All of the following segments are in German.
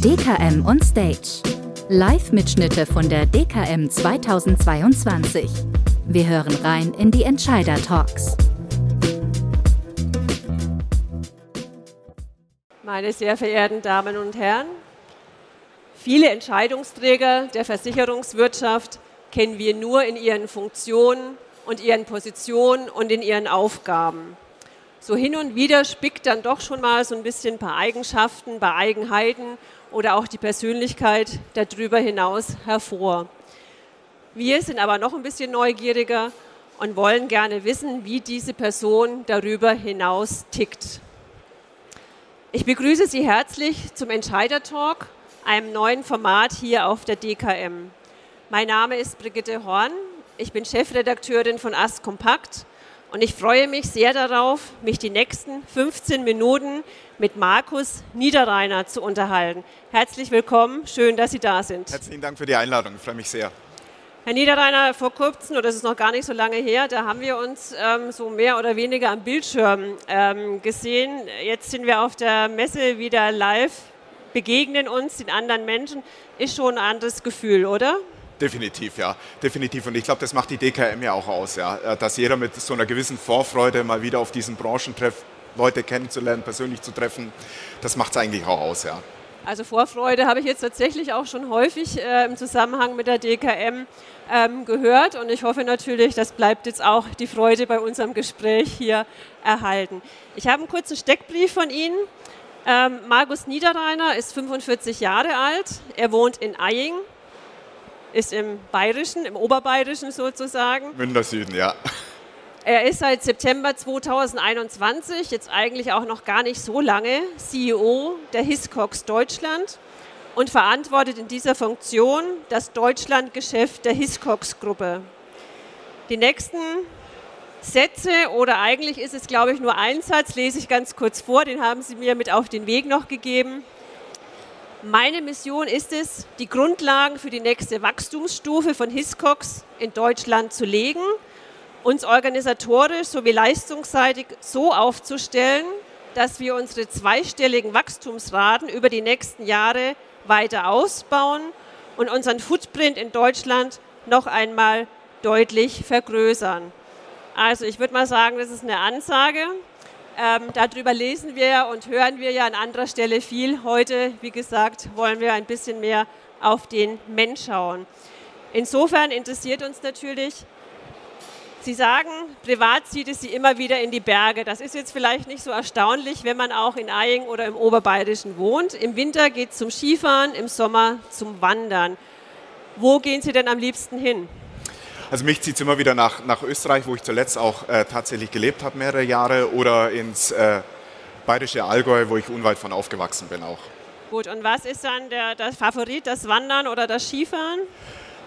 DKM on Stage. Live-Mitschnitte von der DKM 2022. Wir hören rein in die Entscheider-Talks. Meine sehr verehrten Damen und Herren, viele Entscheidungsträger der Versicherungswirtschaft kennen wir nur in ihren Funktionen und ihren Positionen und in ihren Aufgaben. So hin und wieder spickt dann doch schon mal so ein bisschen ein paar Eigenschaften, ein paar Eigenheiten oder auch die Persönlichkeit darüber hinaus hervor. Wir sind aber noch ein bisschen neugieriger und wollen gerne wissen, wie diese Person darüber hinaus tickt. Ich begrüße Sie herzlich zum Entscheider Talk, einem neuen Format hier auf der DKM. Mein Name ist Brigitte Horn. Ich bin Chefredakteurin von Ast Kompakt und ich freue mich sehr darauf, mich die nächsten 15 Minuten mit Markus Niederreiner zu unterhalten. Herzlich willkommen, schön, dass Sie da sind. Herzlichen Dank für die Einladung, ich freue mich sehr. Herr Niederreiner, vor kurzem, oder das ist noch gar nicht so lange her, da haben wir uns ähm, so mehr oder weniger am Bildschirm ähm, gesehen. Jetzt sind wir auf der Messe wieder live, begegnen uns den anderen Menschen. Ist schon ein anderes Gefühl, oder? Definitiv, ja, definitiv. Und ich glaube, das macht die DKM ja auch aus, ja, äh, dass jeder mit so einer gewissen Vorfreude mal wieder auf diesen Branchentreff Leute kennenzulernen, persönlich zu treffen, das macht es eigentlich auch aus, ja. Also Vorfreude habe ich jetzt tatsächlich auch schon häufig äh, im Zusammenhang mit der DKM ähm, gehört und ich hoffe natürlich, das bleibt jetzt auch die Freude bei unserem Gespräch hier erhalten. Ich habe einen kurzen Steckbrief von Ihnen. Ähm, Markus Niederreiner ist 45 Jahre alt. Er wohnt in Eying, ist im Bayerischen, im Oberbayerischen sozusagen. Münder Süden, ja. Er ist seit September 2021, jetzt eigentlich auch noch gar nicht so lange, CEO der Hiscox Deutschland und verantwortet in dieser Funktion das Deutschlandgeschäft der Hiscox-Gruppe. Die nächsten Sätze oder eigentlich ist es, glaube ich, nur ein Satz, lese ich ganz kurz vor, den haben Sie mir mit auf den Weg noch gegeben. Meine Mission ist es, die Grundlagen für die nächste Wachstumsstufe von Hiscox in Deutschland zu legen, uns organisatorisch sowie leistungsseitig so aufzustellen, dass wir unsere zweistelligen Wachstumsraten über die nächsten Jahre weiter ausbauen und unseren Footprint in Deutschland noch einmal deutlich vergrößern. Also ich würde mal sagen, das ist eine Ansage. Ähm, darüber lesen wir und hören wir ja an anderer Stelle viel. Heute, wie gesagt, wollen wir ein bisschen mehr auf den Mensch schauen. Insofern interessiert uns natürlich, Sie sagen, privat zieht es Sie immer wieder in die Berge. Das ist jetzt vielleicht nicht so erstaunlich, wenn man auch in Eying oder im Oberbayerischen wohnt. Im Winter geht es zum Skifahren, im Sommer zum Wandern. Wo gehen Sie denn am liebsten hin? Also mich zieht es immer wieder nach, nach Österreich, wo ich zuletzt auch äh, tatsächlich gelebt habe, mehrere Jahre, oder ins äh, bayerische Allgäu, wo ich unweit von aufgewachsen bin auch. Gut, und was ist dann der, der Favorit, das Wandern oder das Skifahren?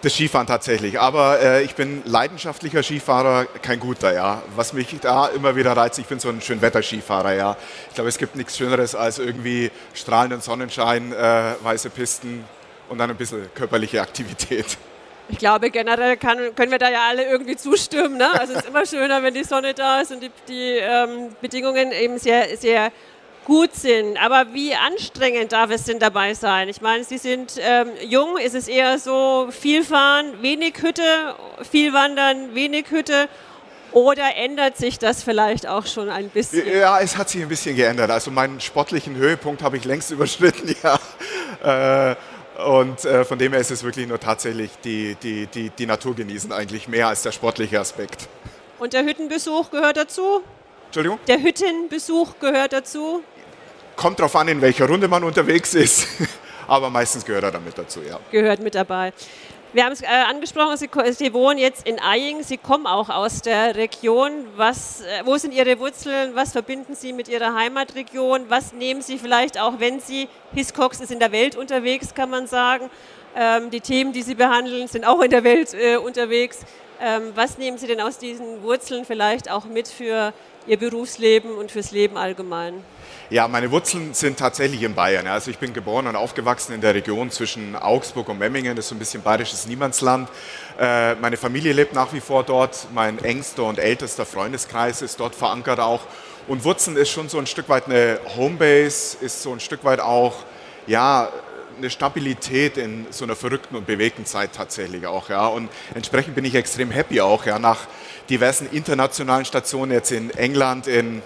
Das Skifahren tatsächlich, aber äh, ich bin leidenschaftlicher Skifahrer, kein guter, ja. Was mich da immer wieder reizt, ich bin so ein Schönwetter-Skifahrer, ja. Ich glaube, es gibt nichts Schöneres als irgendwie strahlenden Sonnenschein, äh, weiße Pisten und dann ein bisschen körperliche Aktivität. Ich glaube, generell kann, können wir da ja alle irgendwie zustimmen. Ne? Also es ist immer schöner, wenn die Sonne da ist und die, die ähm, Bedingungen eben sehr, sehr gut sind. Aber wie anstrengend darf es denn dabei sein? Ich meine, Sie sind ähm, jung, ist es eher so viel fahren, wenig Hütte, viel wandern, wenig Hütte? Oder ändert sich das vielleicht auch schon ein bisschen? Ja, es hat sich ein bisschen geändert. Also meinen sportlichen Höhepunkt habe ich längst überschritten, ja. Äh, und äh, von dem her ist es wirklich nur tatsächlich die, die, die, die Natur genießen eigentlich mehr als der sportliche Aspekt. Und der Hüttenbesuch gehört dazu? Entschuldigung? Der Hüttenbesuch gehört dazu? Kommt darauf an, in welcher Runde man unterwegs ist, aber meistens gehört er damit dazu, ja. Gehört mit dabei. Wir haben es äh, angesprochen, Sie, Sie, wohnen jetzt in Eying, Sie kommen auch aus der Region. Was, äh, wo sind Ihre Wurzeln? Was verbinden Sie mit Ihrer Heimatregion? Was nehmen Sie vielleicht auch, wenn Sie, Hiscox ist in der Welt unterwegs, kann man sagen. Ähm, die Themen, die Sie behandeln, sind auch in der Welt äh, unterwegs. Ähm, was nehmen Sie denn aus diesen Wurzeln vielleicht auch mit für Ihr Berufsleben und fürs Leben allgemein? Ja, meine Wurzeln sind tatsächlich in Bayern. Also ich bin geboren und aufgewachsen in der Region zwischen Augsburg und Memmingen. Das ist so ein bisschen bayerisches Niemandsland. Äh, meine Familie lebt nach wie vor dort. Mein engster und ältester Freundeskreis ist dort verankert auch. Und Wurzen ist schon so ein Stück weit eine Homebase, ist so ein Stück weit auch, ja, eine Stabilität in so einer verrückten und bewegten Zeit tatsächlich auch, ja. Und entsprechend bin ich extrem happy auch, ja, nach diversen internationalen Stationen jetzt in England, in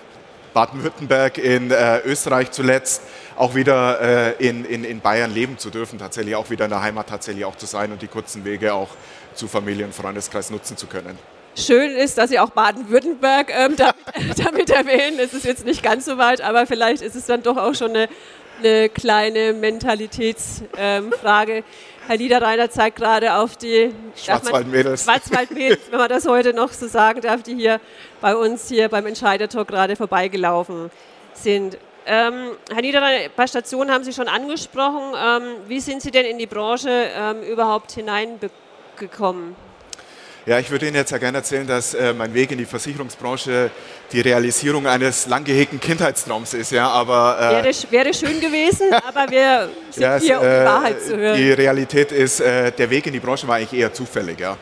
Baden-Württemberg, in äh, Österreich zuletzt, auch wieder äh, in, in, in Bayern leben zu dürfen, tatsächlich auch wieder in der Heimat tatsächlich auch zu sein und die kurzen Wege auch zu Familie und Freundeskreis nutzen zu können. Schön ist, dass Sie auch Baden-Württemberg ähm, damit, damit, erwähnen. Es ist jetzt nicht ganz so weit, aber vielleicht ist es dann doch auch schon eine, eine kleine Mentalitätsfrage. Ähm, Herr Niederreiner zeigt gerade auf die Schwarzwaldmädels. Schwarzwaldmädels, wenn man das heute noch so sagen darf, die hier bei uns hier beim Entscheidertalk gerade vorbeigelaufen sind. Ähm, Herr Niederreiner, ein paar Stationen haben Sie schon angesprochen. Ähm, wie sind Sie denn in die Branche ähm, überhaupt hineingekommen? Ja, ich würde Ihnen jetzt ja gerne erzählen, dass äh, mein Weg in die Versicherungsbranche die Realisierung eines lang gehegten Kindheitstraums ist. Ja, aber, äh, wäre, wäre, schön gewesen, aber wir sind ja, hier, um die äh, Wahrheit zu hören. Die Realität ist, äh, der Weg in die Branche war eigentlich eher zufällig. Ja.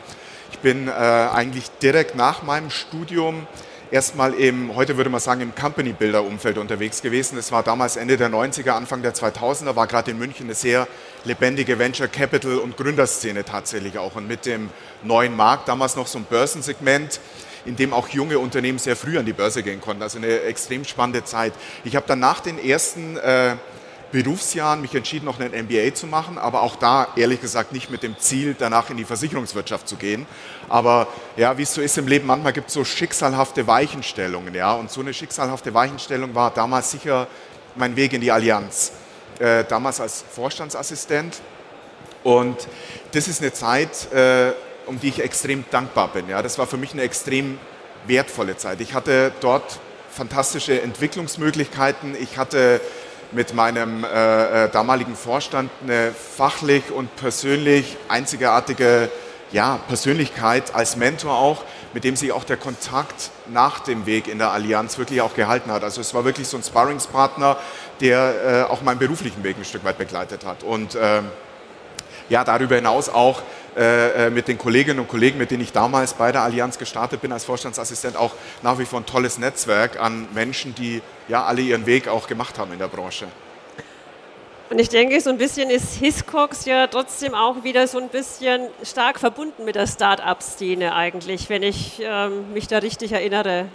Ich bin äh, eigentlich direkt nach meinem Studium erstmal im, heute würde man sagen, im Company Builder Umfeld unterwegs gewesen. Das war damals Ende der 90er, Anfang der 2000er, war gerade in München eine sehr lebendige Venture Capital und Gründerszene tatsächlich auch. Und mit dem neuen Markt, damals noch so ein Börsensegment, in dem auch junge Unternehmen sehr früh an die Börse gehen konnten. Also eine extrem spannende Zeit. Ich habe dann nach den ersten äh, Berufsjahren mich entschieden, noch einen MBA zu machen, aber auch da ehrlich gesagt nicht mit dem Ziel, danach in die Versicherungswirtschaft zu gehen. Aber ja, wie es so ist im Leben, manchmal gibt es so schicksalhafte Weichenstellungen, ja. Und so eine schicksalhafte Weichenstellung war damals sicher mein Weg in die Allianz. Äh, damals als Vorstandsassistent. Und das ist eine Zeit, äh, um die ich extrem dankbar bin. Ja. Das war für mich eine extrem wertvolle Zeit. Ich hatte dort fantastische Entwicklungsmöglichkeiten. Ich hatte mit meinem äh, äh, damaligen Vorstand eine fachlich und persönlich einzigartige ja, Persönlichkeit als Mentor auch, mit dem sich auch der Kontakt nach dem Weg in der Allianz wirklich auch gehalten hat. Also es war wirklich so ein Sparringspartner, der äh, auch meinen beruflichen Weg ein Stück weit begleitet hat. Und äh, ja, darüber hinaus auch mit den Kolleginnen und Kollegen, mit denen ich damals bei der Allianz gestartet bin als Vorstandsassistent, auch nach wie vor ein tolles Netzwerk an Menschen, die ja alle ihren Weg auch gemacht haben in der Branche. Und ich denke, so ein bisschen ist Hiscox ja trotzdem auch wieder so ein bisschen stark verbunden mit der Start-up-Szene eigentlich, wenn ich ähm, mich da richtig erinnere.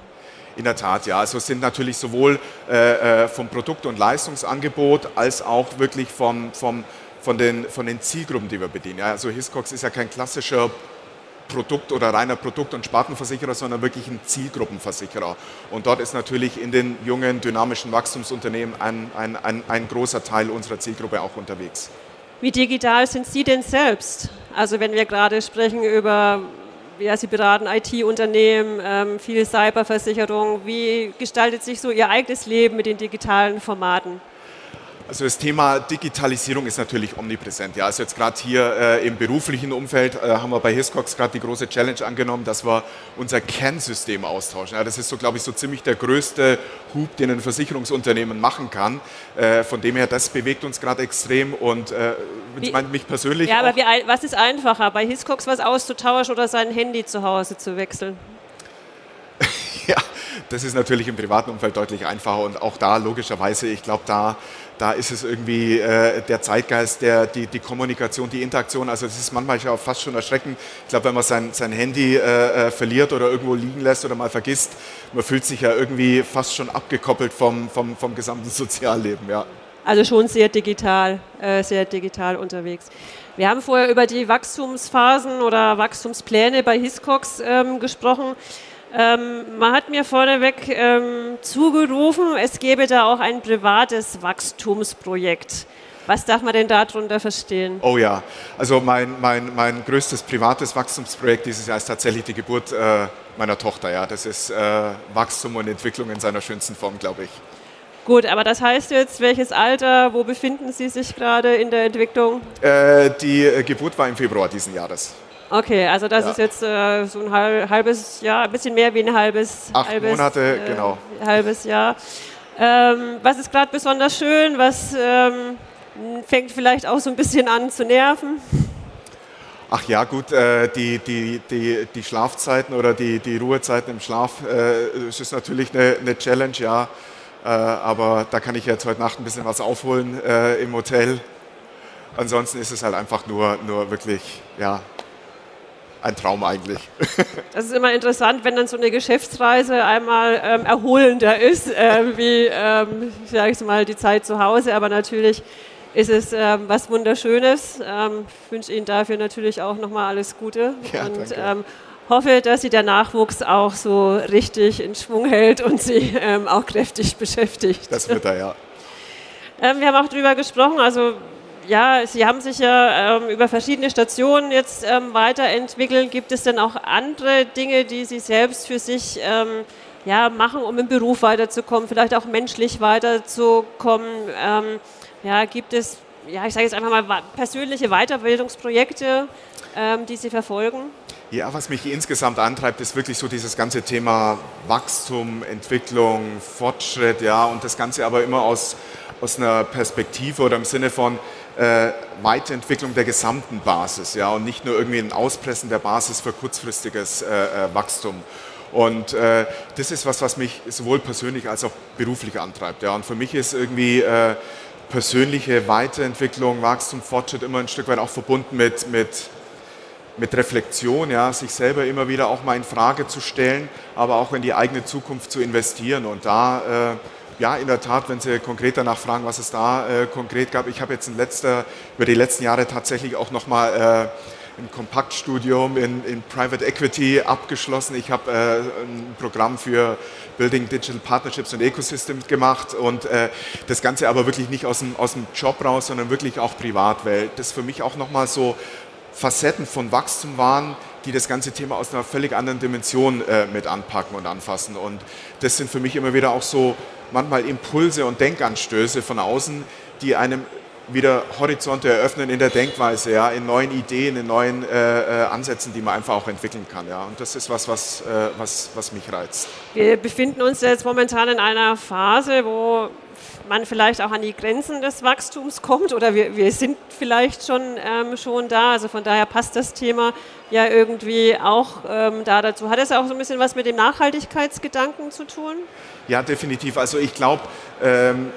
In der Tat, ja. Also es sind natürlich sowohl äh, äh vom Produkt- und Leistungsangebot als auch wirklich vom, vom von den, von den Zielgruppen, die wir bedienen. Also Hiscox ist ja kein klassischer Produkt- oder reiner Produkt- und Spartenversicherer, sondern wirklich ein Zielgruppenversicherer. Und dort ist natürlich in den jungen, dynamischen Wachstumsunternehmen ein, ein, ein, ein großer Teil unserer Zielgruppe auch unterwegs. Wie digital sind Sie denn selbst? Also wenn wir gerade sprechen über, ja, Sie beraten IT-Unternehmen, ähm, viel Cyberversicherung, wie gestaltet sich so Ihr eigenes Leben mit den digitalen Formaten? Also das Thema Digitalisierung ist natürlich omnipräsent. Ja, also jetzt gerade hier äh, im beruflichen Umfeld äh, haben wir bei Hiscox gerade die große Challenge angenommen, dass wir unser Kernsystem austauschen. Ja, das ist so, glaube ich, so ziemlich der größte Hub, den ein Versicherungsunternehmen machen kann. Äh, von dem her, das bewegt uns gerade extrem und äh, wie, mich persönlich. Ja, aber wie, was ist einfacher, bei Hiscox was auszutauschen oder sein Handy zu Hause zu wechseln? ja, das ist natürlich im privaten Umfeld deutlich einfacher und auch da logischerweise, ich glaube, da da ist es irgendwie äh, der Zeitgeist, der, die, die Kommunikation, die Interaktion. Also es ist manchmal auch fast schon erschreckend. Ich glaube, wenn man sein, sein Handy äh, äh, verliert oder irgendwo liegen lässt oder mal vergisst, man fühlt sich ja irgendwie fast schon abgekoppelt vom, vom, vom gesamten Sozialleben. Ja. Also schon sehr digital, äh, sehr digital unterwegs. Wir haben vorher über die Wachstumsphasen oder Wachstumspläne bei Hiscox ähm, gesprochen. Ähm, man hat mir vorneweg ähm, zugerufen, es gäbe da auch ein privates Wachstumsprojekt. Was darf man denn darunter verstehen? Oh ja, also mein, mein, mein größtes privates Wachstumsprojekt dieses Jahr ist tatsächlich die Geburt äh, meiner Tochter. Ja. Das ist äh, Wachstum und Entwicklung in seiner schönsten Form, glaube ich. Gut, aber das heißt jetzt, welches Alter, wo befinden Sie sich gerade in der Entwicklung? Äh, die äh, Geburt war im Februar diesen Jahres. Okay, also das ja. ist jetzt äh, so ein halbes Jahr, ein bisschen mehr wie ein halbes, Acht halbes, Monate, äh, genau. halbes Jahr. Ähm, was ist gerade besonders schön? Was ähm, fängt vielleicht auch so ein bisschen an zu nerven? Ach ja, gut, äh, die, die, die, die Schlafzeiten oder die, die Ruhezeiten im Schlaf, äh, das ist natürlich eine, eine Challenge, ja. Äh, aber da kann ich jetzt heute Nacht ein bisschen was aufholen äh, im Hotel. Ansonsten ist es halt einfach nur, nur wirklich, ja, ein Traum eigentlich. Das ist immer interessant, wenn dann so eine Geschäftsreise einmal ähm, erholender ist, äh, wie, ähm, sage ich mal, die Zeit zu Hause. Aber natürlich ist es ähm, was Wunderschönes. Ähm, ich wünsche Ihnen dafür natürlich auch nochmal alles Gute. Ja, und ähm, hoffe, dass Sie der Nachwuchs auch so richtig in Schwung hält und Sie ähm, auch kräftig beschäftigt. Das wird er, ja. Ähm, wir haben auch darüber gesprochen, also ja, Sie haben sich ja ähm, über verschiedene Stationen jetzt ähm, weiterentwickelt. Gibt es denn auch andere Dinge, die Sie selbst für sich ähm, ja, machen, um im Beruf weiterzukommen, vielleicht auch menschlich weiterzukommen? Ähm, ja, gibt es, ja, ich sage jetzt einfach mal, persönliche Weiterbildungsprojekte, ähm, die Sie verfolgen? Ja, was mich insgesamt antreibt, ist wirklich so dieses ganze Thema Wachstum, Entwicklung, Fortschritt, ja, und das Ganze aber immer aus, aus einer Perspektive oder im Sinne von äh, Weiterentwicklung der gesamten Basis, ja, und nicht nur irgendwie ein Auspressen der Basis für kurzfristiges äh, äh, Wachstum. Und äh, das ist was, was mich sowohl persönlich als auch beruflich antreibt, ja, und für mich ist irgendwie äh, persönliche Weiterentwicklung, Wachstum, Fortschritt immer ein Stück weit auch verbunden mit, mit mit Reflexion, ja, sich selber immer wieder auch mal in Frage zu stellen, aber auch in die eigene Zukunft zu investieren. Und da, äh, ja, in der Tat, wenn Sie konkret danach fragen, was es da äh, konkret gab, ich habe jetzt in letzter, über die letzten Jahre tatsächlich auch nochmal äh, ein Kompaktstudium in, in Private Equity abgeschlossen. Ich habe äh, ein Programm für Building Digital Partnerships und Ecosystems gemacht und äh, das Ganze aber wirklich nicht aus dem, aus dem Job raus, sondern wirklich auch privat, weil das für mich auch nochmal so Facetten von Wachstum waren, die das ganze Thema aus einer völlig anderen Dimension äh, mit anpacken und anfassen. Und das sind für mich immer wieder auch so manchmal Impulse und Denkanstöße von außen, die einem wieder Horizonte eröffnen in der Denkweise, ja, in neuen Ideen, in neuen äh, äh, Ansätzen, die man einfach auch entwickeln kann. Ja. Und das ist was, was, äh, was, was mich reizt. Wir befinden uns jetzt momentan in einer Phase, wo man vielleicht auch an die Grenzen des Wachstums kommt oder wir, wir sind vielleicht schon, ähm, schon da. Also von daher passt das Thema ja irgendwie auch ähm, da dazu. Hat es auch so ein bisschen was mit dem Nachhaltigkeitsgedanken zu tun? Ja, definitiv. Also ich glaube, ähm,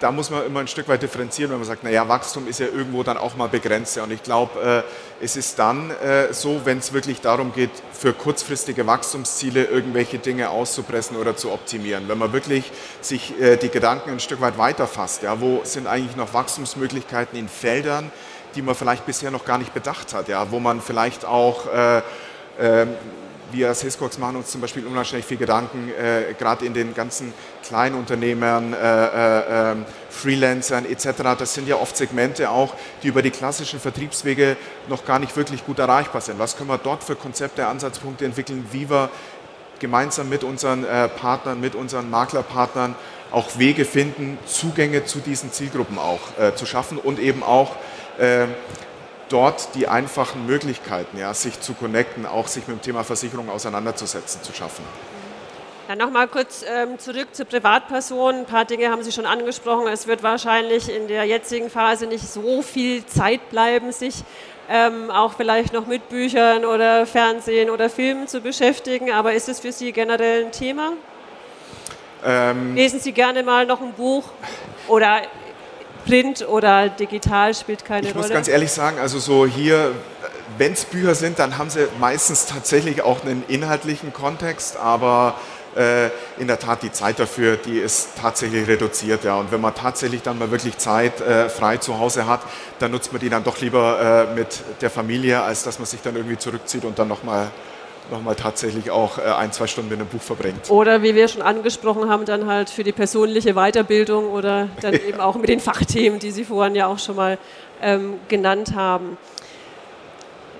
da muss man immer ein Stück weit differenzieren, wenn man sagt, naja, Wachstum ist ja irgendwo dann auch mal begrenzt. Und ich glaube, äh, es ist dann äh, so, wenn es wirklich darum geht, für kurzfristige Wachstumsziele irgendwelche Dinge auszupressen oder zu optimieren. Wenn man wirklich sich äh, die Gedanken ein Stück weit weiterfasst, ja, wo sind eigentlich noch Wachstumsmöglichkeiten in Feldern, die man vielleicht bisher noch gar nicht bedacht hat, ja, wo man vielleicht auch äh, ähm, wir als Hiscox machen uns zum Beispiel unwahrscheinlich viel Gedanken, äh, gerade in den ganzen kleinen Unternehmern, äh, äh, ähm, Freelancern etc. Das sind ja oft Segmente auch, die über die klassischen Vertriebswege noch gar nicht wirklich gut erreichbar sind. Was können wir dort für Konzepte, Ansatzpunkte entwickeln, wie wir gemeinsam mit unseren äh, Partnern, mit unseren Maklerpartnern auch Wege finden, Zugänge zu diesen Zielgruppen auch äh, zu schaffen und eben auch äh, dort die einfachen Möglichkeiten, ja, sich zu connecten, auch sich mit dem Thema Versicherung auseinanderzusetzen, zu schaffen. Dann nochmal kurz ähm, zurück zur Privatperson. Ein paar Dinge haben Sie schon angesprochen. Es wird wahrscheinlich in der jetzigen Phase nicht so viel Zeit bleiben, sich ähm, auch vielleicht noch mit Büchern oder Fernsehen oder Filmen zu beschäftigen. Aber ist es für Sie generell ein Thema? Ähm, Lesen Sie gerne mal noch ein Buch oder Print oder digital spielt keine ich muss Rolle? ganz ehrlich sagen, also so hier, wenn es Bücher sind, dann haben sie meistens tatsächlich auch einen inhaltlichen Kontext, aber äh, in der Tat die Zeit dafür, die ist tatsächlich reduziert. Ja. Und wenn man tatsächlich dann mal wirklich Zeit äh, frei zu Hause hat, dann nutzt man die dann doch lieber äh, mit der Familie, als dass man sich dann irgendwie zurückzieht und dann nochmal noch mal tatsächlich auch äh, ein, zwei Stunden mit einem Buch verbringt. Oder wie wir schon angesprochen haben, dann halt für die persönliche Weiterbildung oder dann eben auch mit den Fachthemen, die Sie vorhin ja auch schon mal ähm, genannt haben.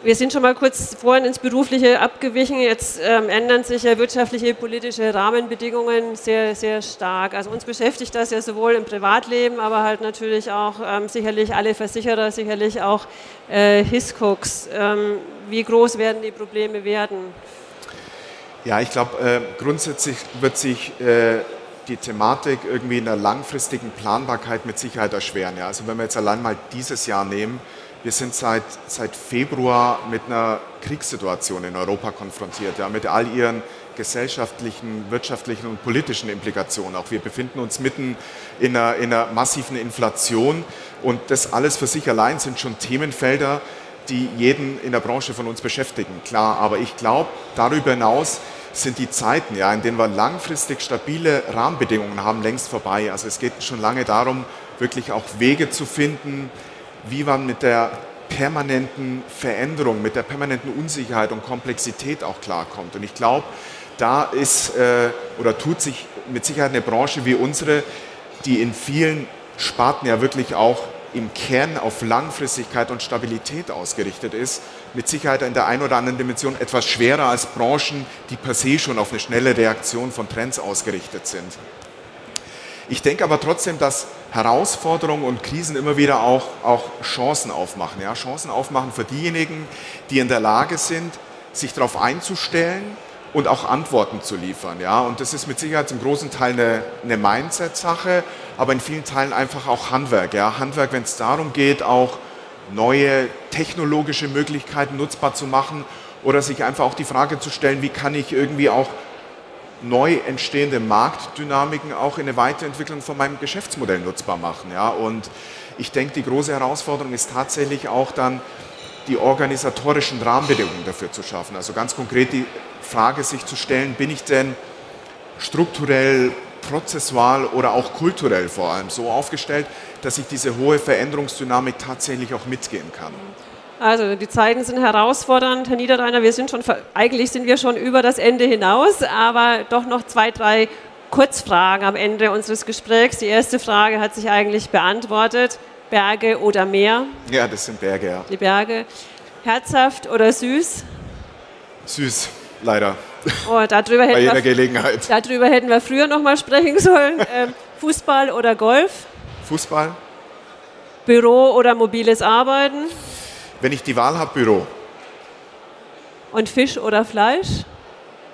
Wir sind schon mal kurz vorhin ins Berufliche abgewichen. Jetzt ähm, ändern sich ja wirtschaftliche, politische Rahmenbedingungen sehr, sehr stark. Also uns beschäftigt das ja sowohl im Privatleben, aber halt natürlich auch ähm, sicherlich alle Versicherer, sicherlich auch äh, Hiscox. Ähm, wie groß werden die Probleme werden? Ja, ich glaube, äh, grundsätzlich wird sich äh, die Thematik irgendwie in der langfristigen Planbarkeit mit Sicherheit erschweren. Ja? Also wenn wir jetzt allein mal dieses Jahr nehmen, wir sind seit, seit Februar mit einer Kriegssituation in Europa konfrontiert, ja, mit all ihren gesellschaftlichen, wirtschaftlichen und politischen Implikationen. Auch wir befinden uns mitten in einer, in einer massiven Inflation und das alles für sich allein sind schon Themenfelder, die jeden in der Branche von uns beschäftigen. Klar, aber ich glaube, darüber hinaus sind die Zeiten, ja, in denen wir langfristig stabile Rahmenbedingungen haben, längst vorbei. Also es geht schon lange darum, wirklich auch Wege zu finden, wie man mit der permanenten Veränderung, mit der permanenten Unsicherheit und Komplexität auch klarkommt. Und ich glaube, da ist äh, oder tut sich mit Sicherheit eine Branche wie unsere, die in vielen Sparten ja wirklich auch im Kern auf Langfristigkeit und Stabilität ausgerichtet ist, mit Sicherheit in der einen oder anderen Dimension etwas schwerer als Branchen, die per se schon auf eine schnelle Reaktion von Trends ausgerichtet sind. Ich denke aber trotzdem, dass Herausforderungen und Krisen immer wieder auch, auch Chancen aufmachen. Ja? Chancen aufmachen für diejenigen, die in der Lage sind, sich darauf einzustellen und auch Antworten zu liefern. Ja? Und das ist mit Sicherheit zum großen Teil eine, eine Mindset-Sache, aber in vielen Teilen einfach auch Handwerk. Ja? Handwerk, wenn es darum geht, auch neue technologische Möglichkeiten nutzbar zu machen oder sich einfach auch die Frage zu stellen, wie kann ich irgendwie auch neu entstehende Marktdynamiken auch in eine Weiterentwicklung von meinem Geschäftsmodell nutzbar machen. Ja? Und ich denke, die große Herausforderung ist tatsächlich auch dann, die organisatorischen Rahmenbedingungen dafür zu schaffen. Also ganz konkret die Frage sich zu stellen, bin ich denn strukturell, prozessual oder auch kulturell vor allem so aufgestellt, dass ich diese hohe Veränderungsdynamik tatsächlich auch mitgehen kann. Also die Zeiten sind herausfordernd, Herr Niederreiner. Wir sind schon, eigentlich sind wir schon über das Ende hinaus, aber doch noch zwei, drei Kurzfragen am Ende unseres Gesprächs. Die erste Frage hat sich eigentlich beantwortet. Berge oder Meer? Ja, das sind Berge, ja. Die Berge. Herzhaft oder süß? Süß, leider. Oh, darüber hätten Bei jeder wir, Gelegenheit. Darüber hätten wir früher noch mal sprechen sollen. Ähm, Fußball oder Golf? Fußball? Büro oder mobiles Arbeiten? Wenn ich die Wahl habe, Büro. Und Fisch oder Fleisch?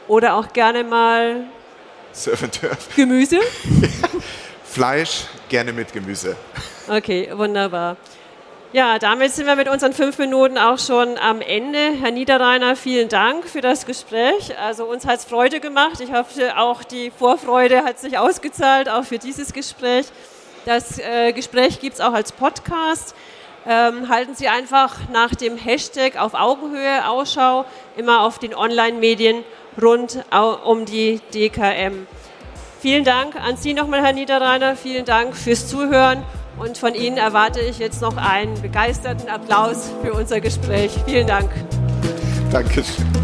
Oder auch gerne mal Surf and Turf. Gemüse? Fleisch, gerne mit Gemüse. Okay, wunderbar. Ja, damit sind wir mit unseren fünf Minuten auch schon am Ende. Herr Niederreiner, vielen Dank für das Gespräch. Also uns hat es Freude gemacht. Ich hoffe, auch die Vorfreude hat sich ausgezahlt, auch für dieses Gespräch. Das äh, Gespräch gibt es auch als Podcast. Ähm, halten Sie einfach nach dem Hashtag auf Augenhöhe Ausschau, immer auf den Online-Medien rund um die DKM. Vielen Dank an Sie nochmal, Herr Niederreiner. Vielen Dank fürs Zuhören. Und von Ihnen erwarte ich jetzt noch einen begeisterten Applaus für unser Gespräch. Vielen Dank. Dankeschön.